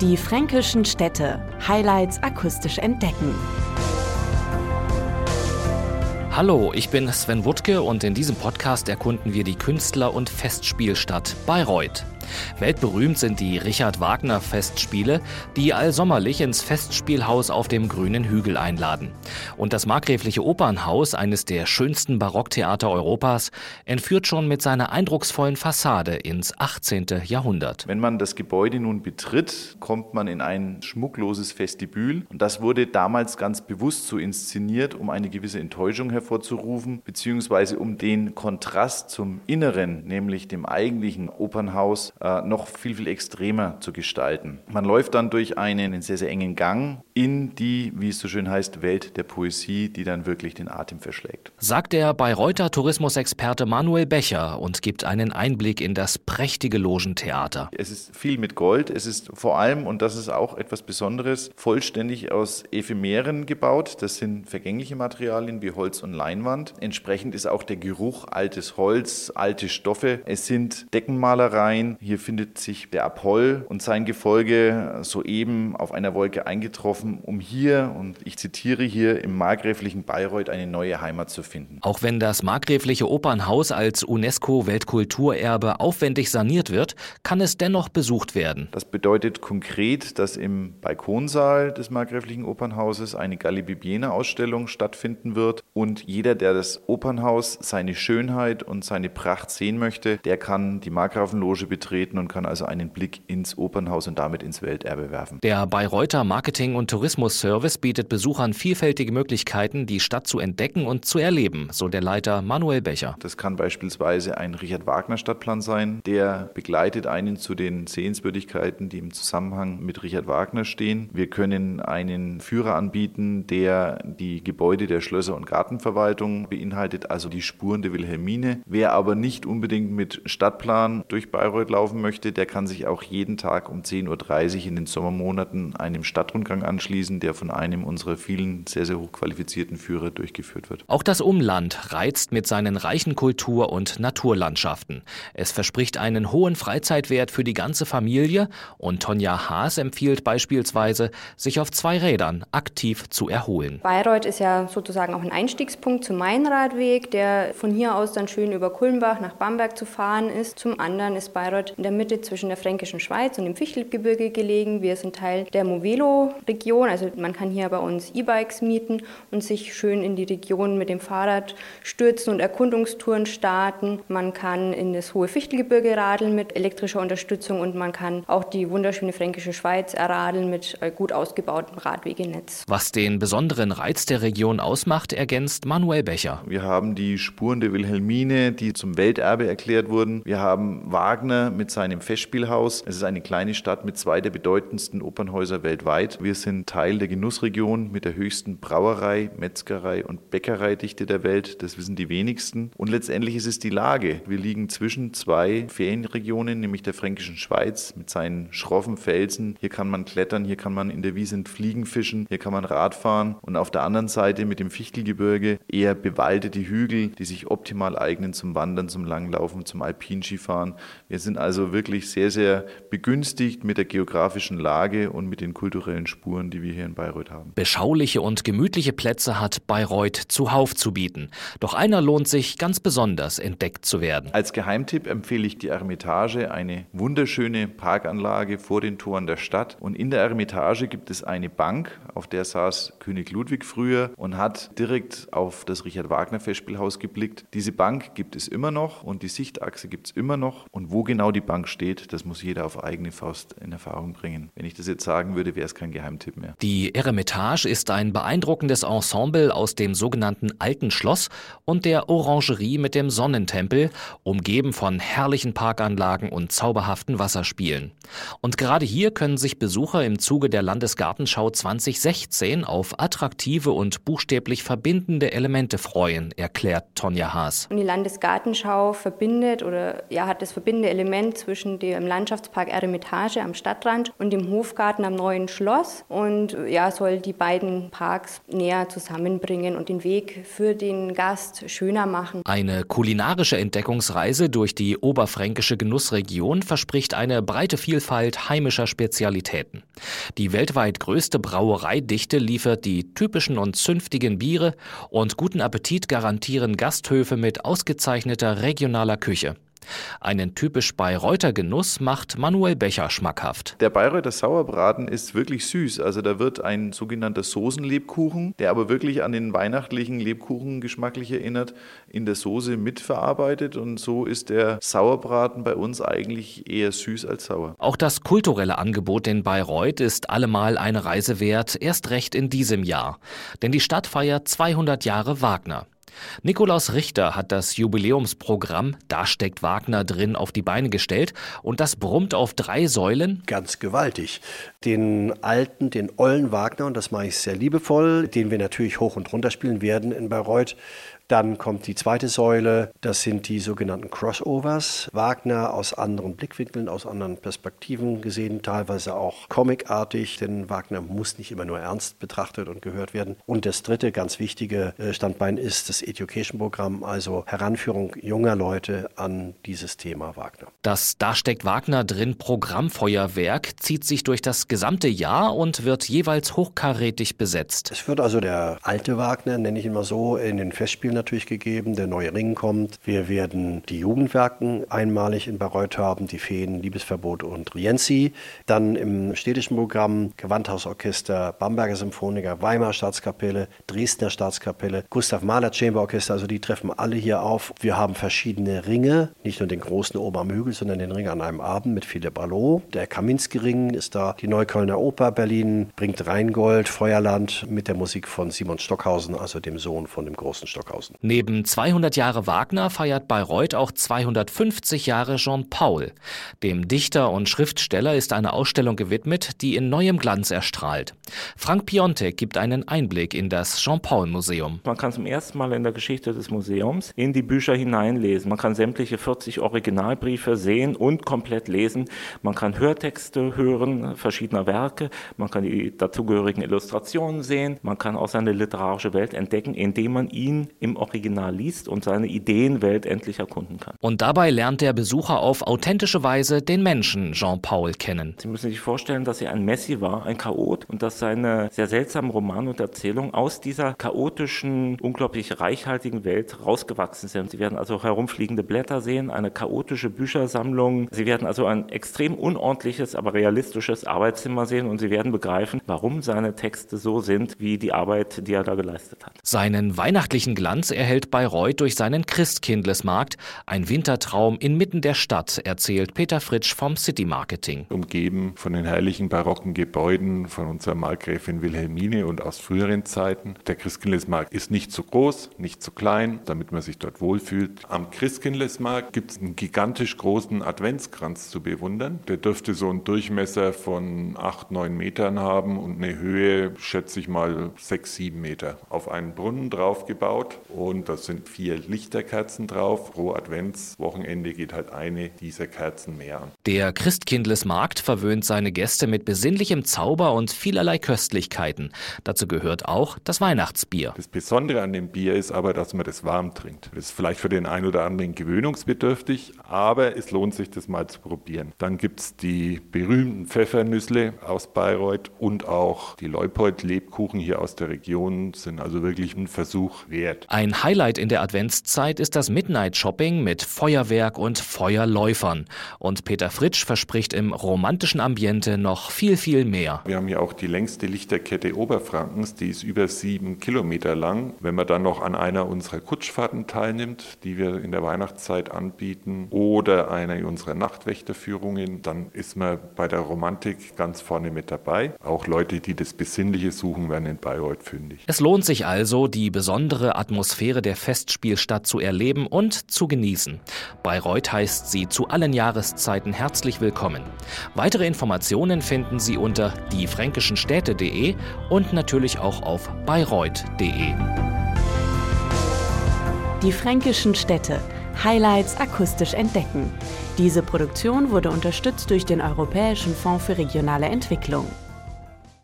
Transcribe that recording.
Die fränkischen Städte. Highlights akustisch entdecken. Hallo, ich bin Sven Wuttke und in diesem Podcast erkunden wir die Künstler- und Festspielstadt Bayreuth. Weltberühmt sind die Richard Wagner Festspiele, die allsommerlich ins Festspielhaus auf dem grünen Hügel einladen. Und das Markgräfliche Opernhaus, eines der schönsten Barocktheater Europas, entführt schon mit seiner eindrucksvollen Fassade ins 18. Jahrhundert. Wenn man das Gebäude nun betritt, kommt man in ein schmuckloses Vestibül. Und das wurde damals ganz bewusst so inszeniert, um eine gewisse Enttäuschung hervorzurufen, beziehungsweise um den Kontrast zum Inneren, nämlich dem eigentlichen Opernhaus, noch viel, viel extremer zu gestalten. Man läuft dann durch einen sehr, sehr engen Gang in die, wie es so schön heißt, Welt der Poesie, die dann wirklich den Atem verschlägt. Sagt der Bayreuther Tourismusexperte Manuel Becher und gibt einen Einblick in das prächtige Logentheater. Es ist viel mit Gold. Es ist vor allem, und das ist auch etwas Besonderes, vollständig aus Ephemeren gebaut. Das sind vergängliche Materialien wie Holz und Leinwand. Entsprechend ist auch der Geruch altes Holz, alte Stoffe. Es sind Deckenmalereien, hier findet sich der Apoll und sein Gefolge soeben auf einer Wolke eingetroffen, um hier, und ich zitiere hier, im markgräflichen Bayreuth eine neue Heimat zu finden. Auch wenn das markgräfliche Opernhaus als UNESCO-Weltkulturerbe aufwendig saniert wird, kann es dennoch besucht werden. Das bedeutet konkret, dass im Balkonsaal des markgräflichen Opernhauses eine Galli-Bibiene-Ausstellung stattfinden wird und jeder, der das Opernhaus, seine Schönheit und seine Pracht sehen möchte, der kann die Markgrafenloge betreten treten und kann also einen Blick ins Opernhaus und damit ins Welterbe werfen. Der Bayreuther Marketing- und Tourismusservice bietet Besuchern vielfältige Möglichkeiten, die Stadt zu entdecken und zu erleben, so der Leiter Manuel Becher. Das kann beispielsweise ein Richard Wagner Stadtplan sein, der begleitet einen zu den Sehenswürdigkeiten, die im Zusammenhang mit Richard Wagner stehen. Wir können einen Führer anbieten, der die Gebäude der Schlösser- und Gartenverwaltung beinhaltet, also die Spuren der Wilhelmine. Wer aber nicht unbedingt mit Stadtplan durch Bayreuth laufen laufen möchte, der kann sich auch jeden Tag um 10.30 Uhr in den Sommermonaten einem Stadtrundgang anschließen, der von einem unserer vielen sehr, sehr hochqualifizierten Führer durchgeführt wird. Auch das Umland reizt mit seinen reichen Kultur- und Naturlandschaften. Es verspricht einen hohen Freizeitwert für die ganze Familie und Tonja Haas empfiehlt beispielsweise, sich auf zwei Rädern aktiv zu erholen. Bayreuth ist ja sozusagen auch ein Einstiegspunkt zum Mainradweg, der von hier aus dann schön über Kulmbach nach Bamberg zu fahren ist. Zum anderen ist Bayreuth in der Mitte zwischen der Fränkischen Schweiz und dem Fichtelgebirge gelegen. Wir sind Teil der Movelo-Region, also man kann hier bei uns E-Bikes mieten und sich schön in die Region mit dem Fahrrad stürzen und Erkundungstouren starten. Man kann in das hohe Fichtelgebirge radeln mit elektrischer Unterstützung und man kann auch die wunderschöne Fränkische Schweiz erradeln mit äh, gut ausgebautem Radwegenetz. Was den besonderen Reiz der Region ausmacht, ergänzt Manuel Becher. Wir haben die Spuren der Wilhelmine, die zum Welterbe erklärt wurden. Wir haben Wagner mit seinem Festspielhaus. Es ist eine kleine Stadt mit zwei der bedeutendsten Opernhäuser weltweit. Wir sind Teil der Genussregion mit der höchsten Brauerei, Metzgerei und Bäckereidichte der Welt. Das wissen die wenigsten. Und letztendlich ist es die Lage. Wir liegen zwischen zwei Ferienregionen, nämlich der Fränkischen Schweiz mit seinen schroffen Felsen. Hier kann man klettern, hier kann man in der Wiese Fliegen fischen, hier kann man Radfahren. Und auf der anderen Seite mit dem Fichtelgebirge eher bewaldete Hügel, die sich optimal eignen zum Wandern, zum Langlaufen, zum Alpinskifahren. Wir sind also also wirklich sehr, sehr begünstigt mit der geografischen Lage und mit den kulturellen Spuren, die wir hier in Bayreuth haben. Beschauliche und gemütliche Plätze hat Bayreuth zuhauf zu bieten. Doch einer lohnt sich ganz besonders entdeckt zu werden. Als Geheimtipp empfehle ich die Eremitage, eine wunderschöne Parkanlage vor den Toren der Stadt. Und in der Eremitage gibt es eine Bank, auf der saß König Ludwig früher und hat direkt auf das Richard Wagner Festspielhaus geblickt. Diese Bank gibt es immer noch und die Sichtachse gibt es immer noch. Und wo genau die Bank steht, das muss jeder auf eigene Faust in Erfahrung bringen. Wenn ich das jetzt sagen würde, wäre es kein Geheimtipp mehr. Die Eremitage ist ein beeindruckendes Ensemble aus dem sogenannten Alten Schloss und der Orangerie mit dem Sonnentempel, umgeben von herrlichen Parkanlagen und zauberhaften Wasserspielen. Und gerade hier können sich Besucher im Zuge der Landesgartenschau 2016 auf attraktive und buchstäblich verbindende Elemente freuen, erklärt Tonja Haas. Und die Landesgartenschau verbindet oder ja, hat das verbindende Element getrennt zwischen dem Landschaftspark Eremitage am Stadtrand und dem Hofgarten am Neuen Schloss und ja, soll die beiden Parks näher zusammenbringen und den Weg für den Gast schöner machen. Eine kulinarische Entdeckungsreise durch die oberfränkische Genussregion verspricht eine breite Vielfalt heimischer Spezialitäten. Die weltweit größte Brauereidichte liefert die typischen und zünftigen Biere und guten Appetit garantieren Gasthöfe mit ausgezeichneter regionaler Küche. Einen typisch Bayreuther Genuss macht Manuel Becher schmackhaft. Der Bayreuther Sauerbraten ist wirklich süß. Also da wird ein sogenannter Soßenlebkuchen, der aber wirklich an den weihnachtlichen Lebkuchen geschmacklich erinnert, in der Soße mitverarbeitet. Und so ist der Sauerbraten bei uns eigentlich eher süß als sauer. Auch das kulturelle Angebot in Bayreuth ist allemal eine Reise wert, erst recht in diesem Jahr. Denn die Stadt feiert 200 Jahre Wagner. Nikolaus Richter hat das Jubiläumsprogramm Da steckt Wagner drin auf die Beine gestellt und das brummt auf drei Säulen. Ganz gewaltig. Den alten, den ollen Wagner, und das mache ich sehr liebevoll, den wir natürlich hoch und runter spielen werden in Bayreuth, dann kommt die zweite Säule, das sind die sogenannten Crossovers. Wagner aus anderen Blickwinkeln, aus anderen Perspektiven gesehen, teilweise auch comicartig, denn Wagner muss nicht immer nur ernst betrachtet und gehört werden. Und das dritte ganz wichtige äh, Standbein ist das Education-Programm, also Heranführung junger Leute an dieses Thema Wagner. Das Da steckt Wagner drin Programmfeuerwerk zieht sich durch das gesamte Jahr und wird jeweils hochkarätig besetzt. Es wird also der alte Wagner, nenne ich ihn mal so, in den Festspielen natürlich gegeben. Der neue Ring kommt. Wir werden die Jugendwerken einmalig in Bayreuth haben, die Feen, Liebesverbot und Rienzi. Dann im städtischen Programm Gewandhausorchester, Bamberger Symphoniker, Weimar Staatskapelle, Dresdner Staatskapelle, Gustav Mahler Chamber Orchester. Also die treffen alle hier auf. Wir haben verschiedene Ringe, nicht nur den großen Ober am Hügel, sondern den Ring an einem Abend mit Philipp Allo. Der Kaminski-Ring ist da. Die Neuköllner Oper Berlin bringt Rheingold, Feuerland mit der Musik von Simon Stockhausen, also dem Sohn von dem großen Stockhausen lassen. Neben 200 Jahre Wagner feiert Bayreuth auch 250 Jahre Jean Paul. Dem Dichter und Schriftsteller ist eine Ausstellung gewidmet, die in neuem Glanz erstrahlt. Frank Piontek gibt einen Einblick in das Jean Paul Museum. Man kann zum ersten Mal in der Geschichte des Museums in die Bücher hineinlesen. Man kann sämtliche 40 Originalbriefe sehen und komplett lesen. Man kann Hörtexte hören verschiedener Werke. Man kann die dazugehörigen Illustrationen sehen. Man kann auch seine literarische Welt entdecken, indem man ihn im Original liest und seine Ideenwelt endlich erkunden kann. Und dabei lernt der Besucher auf authentische Weise den Menschen Jean-Paul kennen. Sie müssen sich vorstellen, dass er ein Messi war, ein Chaot und dass seine sehr seltsamen Romane und Erzählungen aus dieser chaotischen, unglaublich reichhaltigen Welt rausgewachsen sind. Sie werden also herumfliegende Blätter sehen, eine chaotische Büchersammlung. Sie werden also ein extrem unordentliches, aber realistisches Arbeitszimmer sehen und Sie werden begreifen, warum seine Texte so sind, wie die Arbeit, die er da geleistet hat. Seinen weihnachtlichen Glanz Glanz erhält Bayreuth durch seinen Christkindlesmarkt, ein Wintertraum inmitten der Stadt, erzählt Peter Fritsch vom City Marketing. Umgeben von den herrlichen barocken Gebäuden von unserer Markgräfin Wilhelmine und aus früheren Zeiten. Der Christkindlesmarkt ist nicht zu groß, nicht zu klein, damit man sich dort wohlfühlt. Am Christkindlesmarkt gibt es einen gigantisch großen Adventskranz zu bewundern. Der dürfte so einen Durchmesser von 8, 9 Metern haben und eine Höhe, schätze ich mal, 6, 7 Meter. Auf einen Brunnen drauf gebaut und da sind vier Lichterkerzen drauf. Pro Adventswochenende geht halt eine dieser Kerzen mehr an. Der Christkindlesmarkt verwöhnt seine Gäste mit besinnlichem Zauber und vielerlei Köstlichkeiten. Dazu gehört auch das Weihnachtsbier. Das Besondere an dem Bier ist aber, dass man das warm trinkt. Das ist vielleicht für den einen oder anderen gewöhnungsbedürftig, aber es lohnt sich, das mal zu probieren. Dann gibt es die berühmten Pfeffernüssle aus Bayreuth und auch die Leupold-Lebkuchen hier aus der Region sind also wirklich ein Versuch wert. Ein Highlight in der Adventszeit ist das Midnight Shopping mit Feuerwerk und Feuerläufern. Und Peter Fritsch verspricht im romantischen Ambiente noch viel, viel mehr. Wir haben hier auch die längste Lichterkette Oberfrankens, die ist über sieben Kilometer lang. Wenn man dann noch an einer unserer Kutschfahrten teilnimmt, die wir in der Weihnachtszeit anbieten, oder einer unserer Nachtwächterführungen, dann ist man bei der Romantik ganz vorne mit dabei. Auch Leute, die das Besinnliche suchen, werden in Bayreuth fündig. Es lohnt sich also, die besondere Atmosphäre Atmosphäre der Festspielstadt zu erleben und zu genießen. Bayreuth heißt Sie zu allen Jahreszeiten herzlich willkommen. Weitere Informationen finden Sie unter diefränkischenstädte.de und natürlich auch auf bayreuth.de. Die fränkischen Städte. Highlights akustisch entdecken. Diese Produktion wurde unterstützt durch den Europäischen Fonds für regionale Entwicklung.